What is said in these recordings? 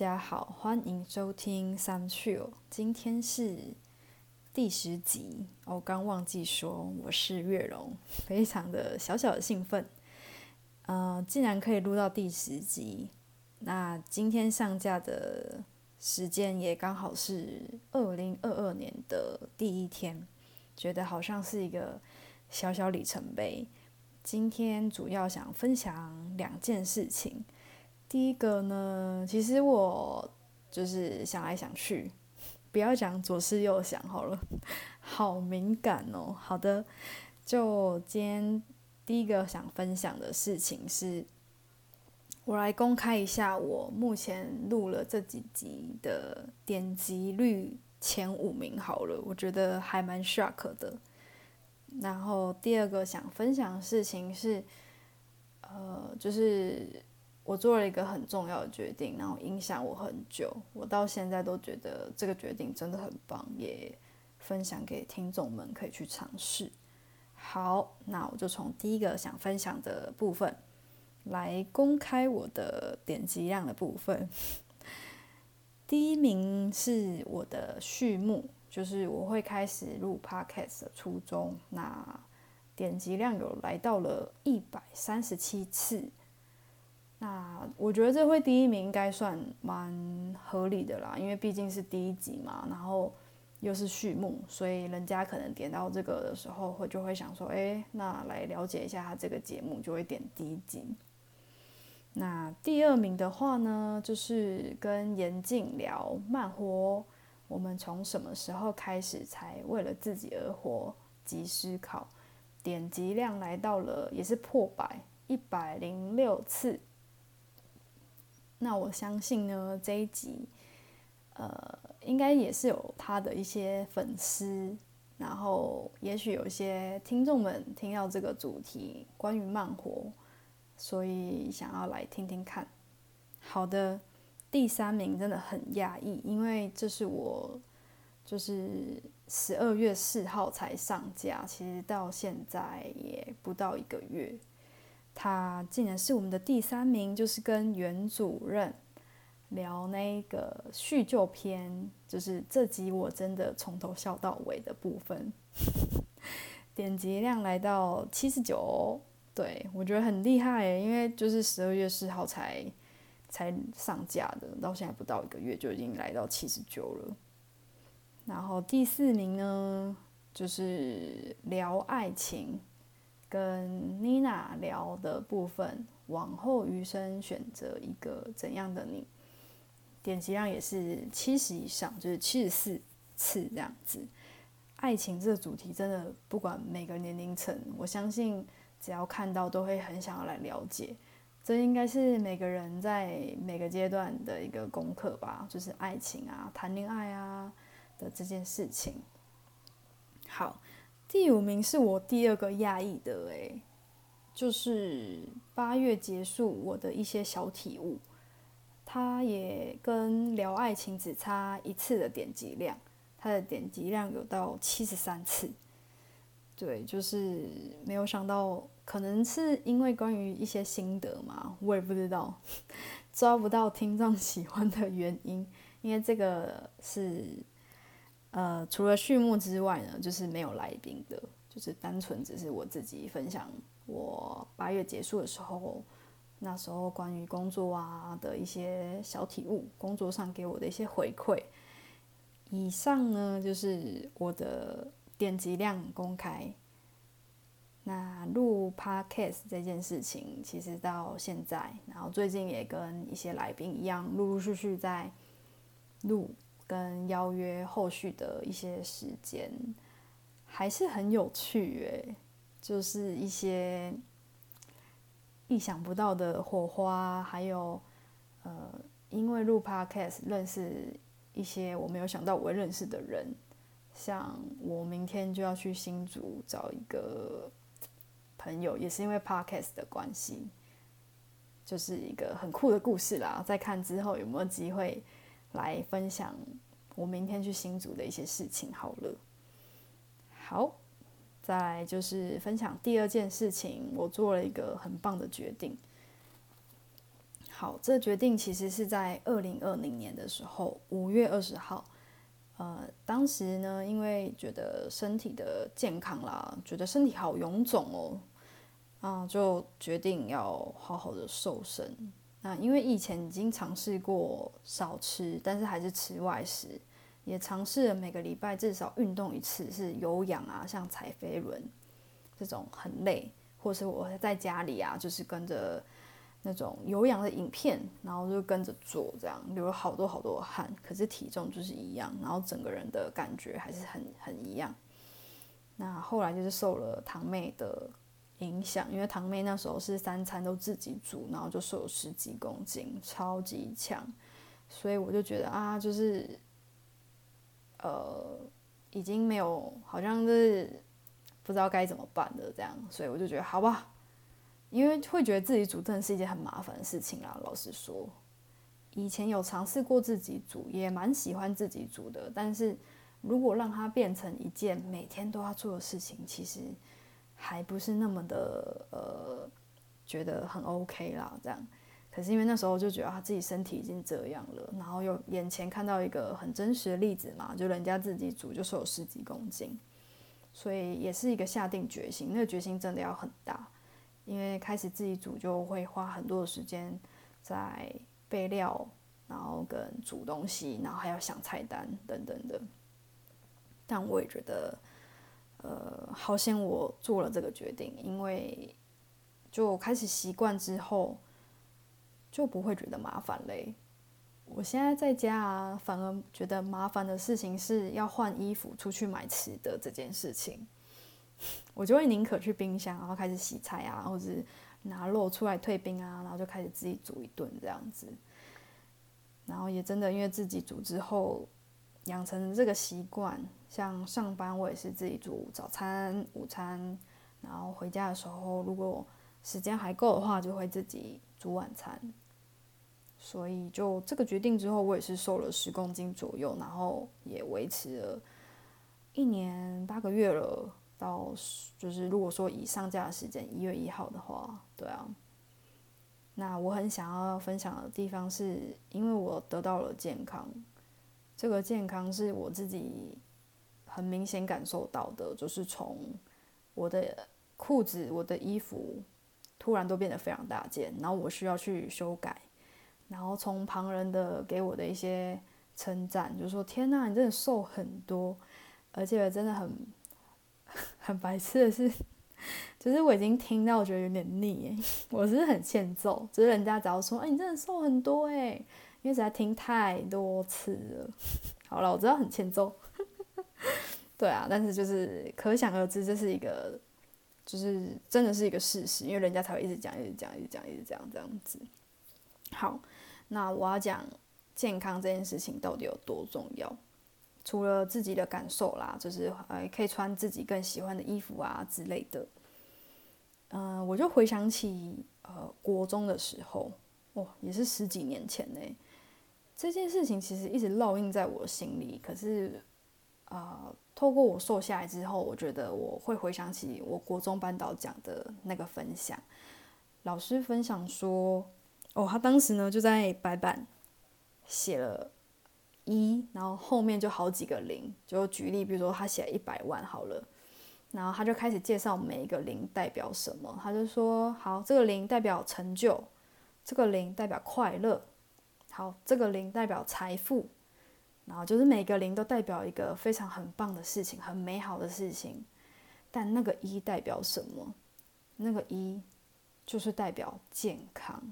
大家好，欢迎收听三趣今天是第十集，我刚忘记说我是月荣，非常的小小的兴奋。呃，竟然可以录到第十集，那今天上架的时间也刚好是二零二二年的第一天，觉得好像是一个小小里程碑。今天主要想分享两件事情。第一个呢，其实我就是想来想去，不要讲左思右想好了，好敏感哦。好的，就今天第一个想分享的事情是，我来公开一下我目前录了这几集的点击率前五名好了，我觉得还蛮 shock 的。然后第二个想分享的事情是，呃，就是。我做了一个很重要的决定，然后影响我很久。我到现在都觉得这个决定真的很棒，也分享给听众们可以去尝试。好，那我就从第一个想分享的部分来公开我的点击量的部分。第一名是我的序幕，就是我会开始录 podcast 的初衷。那点击量有来到了一百三十七次。那我觉得这会第一名应该算蛮合理的啦，因为毕竟是第一集嘛，然后又是序幕，所以人家可能点到这个的时候，会就会想说，哎，那来了解一下他这个节目，就会点第一集。那第二名的话呢，就是跟严静聊慢活，我们从什么时候开始才为了自己而活及思考，点击量来到了也是破百，一百零六次。那我相信呢，这一集，呃，应该也是有他的一些粉丝，然后也许有一些听众们听到这个主题关于慢活，所以想要来听听看。好的，第三名真的很讶异，因为这是我就是十二月四号才上架，其实到现在也不到一个月。他竟然是我们的第三名，就是跟袁主任聊那个叙旧篇，就是这集我真的从头笑到尾的部分，点击量来到七十九，对我觉得很厉害诶，因为就是十二月四号才才上架的，到现在不到一个月就已经来到七十九了。然后第四名呢，就是聊爱情。跟妮娜聊的部分，往后余生选择一个怎样的你？点击量也是七十以上，就是七十四次这样子。爱情这个主题真的不管每个年龄层，我相信只要看到都会很想要来了解。这应该是每个人在每个阶段的一个功课吧，就是爱情啊、谈恋爱啊的这件事情。好。第五名是我第二个讶异的诶，就是八月结束我的一些小体悟，它也跟聊爱情只差一次的点击量，它的点击量有到七十三次，对，就是没有想到，可能是因为关于一些心得嘛，我也不知道，抓不到听众喜欢的原因，因为这个是。呃，除了序幕之外呢，就是没有来宾的，就是单纯只是我自己分享我八月结束的时候，那时候关于工作啊的一些小体悟，工作上给我的一些回馈。以上呢就是我的点击量公开。那录 podcast 这件事情，其实到现在，然后最近也跟一些来宾一样，陆陆续续在录。跟邀约后续的一些时间还是很有趣诶，就是一些意想不到的火花，还有呃，因为录 podcast 认识一些我没有想到我会认识的人，像我明天就要去新竹找一个朋友，也是因为 podcast 的关系，就是一个很酷的故事啦。再看之后有没有机会。来分享我明天去新竹的一些事情好了。好，再就是分享第二件事情，我做了一个很棒的决定。好，这决定其实是在二零二零年的时候，五月二十号。呃，当时呢，因为觉得身体的健康啦，觉得身体好臃肿哦，啊，就决定要好好的瘦身。那因为以前已经尝试过少吃，但是还是吃外食，也尝试了每个礼拜至少运动一次，是有氧啊，像踩飞轮这种很累，或是我在家里啊，就是跟着。那种有氧的影片，然后就跟着做，这样流了好多好多汗，可是体重就是一样，然后整个人的感觉还是很很一样。那后来就是受了堂妹的影响，因为堂妹那时候是三餐都自己煮，然后就瘦了十几公斤，超级强，所以我就觉得啊，就是呃，已经没有，好像是不知道该怎么办的这样，所以我就觉得好吧。因为会觉得自己煮真的是一件很麻烦的事情啦。老实说，以前有尝试过自己煮，也蛮喜欢自己煮的。但是如果让它变成一件每天都要做的事情，其实还不是那么的呃觉得很 OK 啦。这样，可是因为那时候就觉得他自己身体已经这样了，然后又眼前看到一个很真实的例子嘛，就人家自己煮就瘦十几公斤，所以也是一个下定决心。那个决心真的要很大。因为开始自己煮就会花很多的时间在备料，然后跟煮东西，然后还要想菜单等等的。但我也觉得，呃，好险我做了这个决定，因为就开始习惯之后，就不会觉得麻烦嘞。我现在在家啊，反而觉得麻烦的事情是要换衣服、出去买吃的这件事情。我就会宁可去冰箱，然后开始洗菜啊，或者是拿肉出来退冰啊，然后就开始自己煮一顿这样子。然后也真的因为自己煮之后，养成这个习惯。像上班我也是自己煮早餐、午餐，然后回家的时候如果时间还够的话，就会自己煮晚餐。所以就这个决定之后，我也是瘦了十公斤左右，然后也维持了一年八个月了。到就是如果说以上架的时间一月一号的话，对啊，那我很想要分享的地方是，因为我得到了健康，这个健康是我自己很明显感受到的，就是从我的裤子、我的衣服突然都变得非常大件，然后我需要去修改，然后从旁人的给我的一些称赞，就说天呐，你真的瘦很多，而且真的很。很白痴的是，就是我已经听到，我觉得有点腻 我是很欠揍，就是人家只要说，哎，你真的瘦很多哎，因为实在听太多次了。好了，我知道很欠揍。对啊，但是就是可想而知，这是一个，就是真的是一个事实，因为人家才会一直讲，一直讲，一直讲，一直讲这样子。好，那我要讲健康这件事情到底有多重要。除了自己的感受啦，就是呃，可以穿自己更喜欢的衣服啊之类的。嗯，我就回想起呃，国中的时候，哦，也是十几年前呢。这件事情其实一直烙印在我心里。可是，啊，透过我瘦下来之后，我觉得我会回想起我国中班导讲的那个分享。老师分享说，哦，他当时呢就在白板写了。一，然后后面就好几个零，就举例，比如说他写一百万好了，然后他就开始介绍每一个零代表什么，他就说，好，这个零代表成就，这个零代表快乐，好，这个零代表财富，然后就是每个零都代表一个非常很棒的事情，很美好的事情，但那个一代表什么？那个一就是代表健康，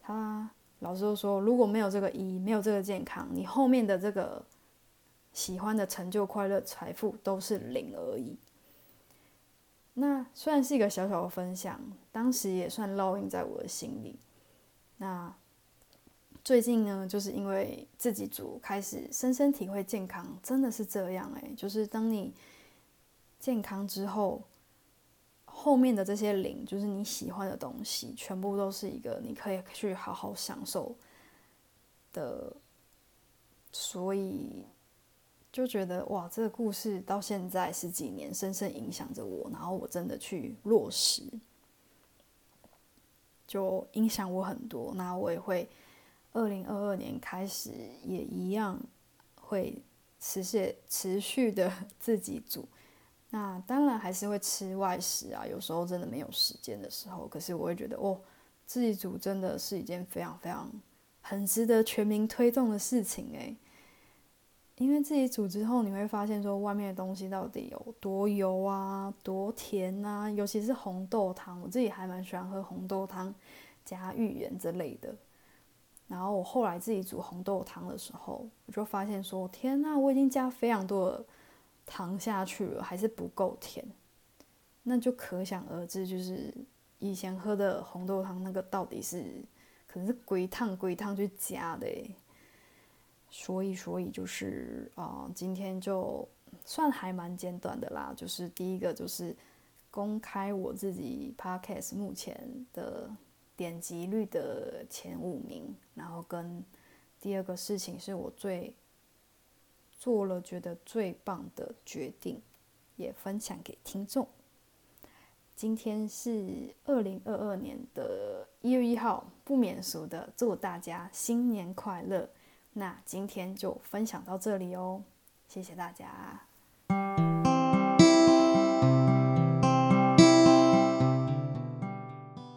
他。老师都说，如果没有这个一，没有这个健康，你后面的这个喜欢的成就、快乐、财富都是零而已。那虽然是一个小小的分享，当时也算烙印在我的心里。那最近呢，就是因为自己煮，开始深深体会健康真的是这样诶，就是当你健康之后。后面的这些零，就是你喜欢的东西，全部都是一个你可以去好好享受的，所以就觉得哇，这个故事到现在十几年，深深影响着我。然后我真的去落实，就影响我很多。那我也会二零二二年开始也一样会持续持续的自己煮。那当然还是会吃外食啊，有时候真的没有时间的时候，可是我会觉得哦，自己煮真的是一件非常非常很值得全民推动的事情诶。因为自己煮之后，你会发现说外面的东西到底有多油啊，多甜啊，尤其是红豆汤，我自己还蛮喜欢喝红豆汤加芋圆之类的。然后我后来自己煮红豆汤的时候，我就发现说，天呐，我已经加非常多的。糖下去了还是不够甜，那就可想而知，就是以前喝的红豆汤那个到底是可能是龟汤龟汤去加的，所以所以就是啊，今天就算还蛮简短的啦，就是第一个就是公开我自己 podcast 目前的点击率的前五名，然后跟第二个事情是我最。做了觉得最棒的决定，也分享给听众。今天是二零二二年的一月一号，不免俗的祝大家新年快乐。那今天就分享到这里哦，谢谢大家。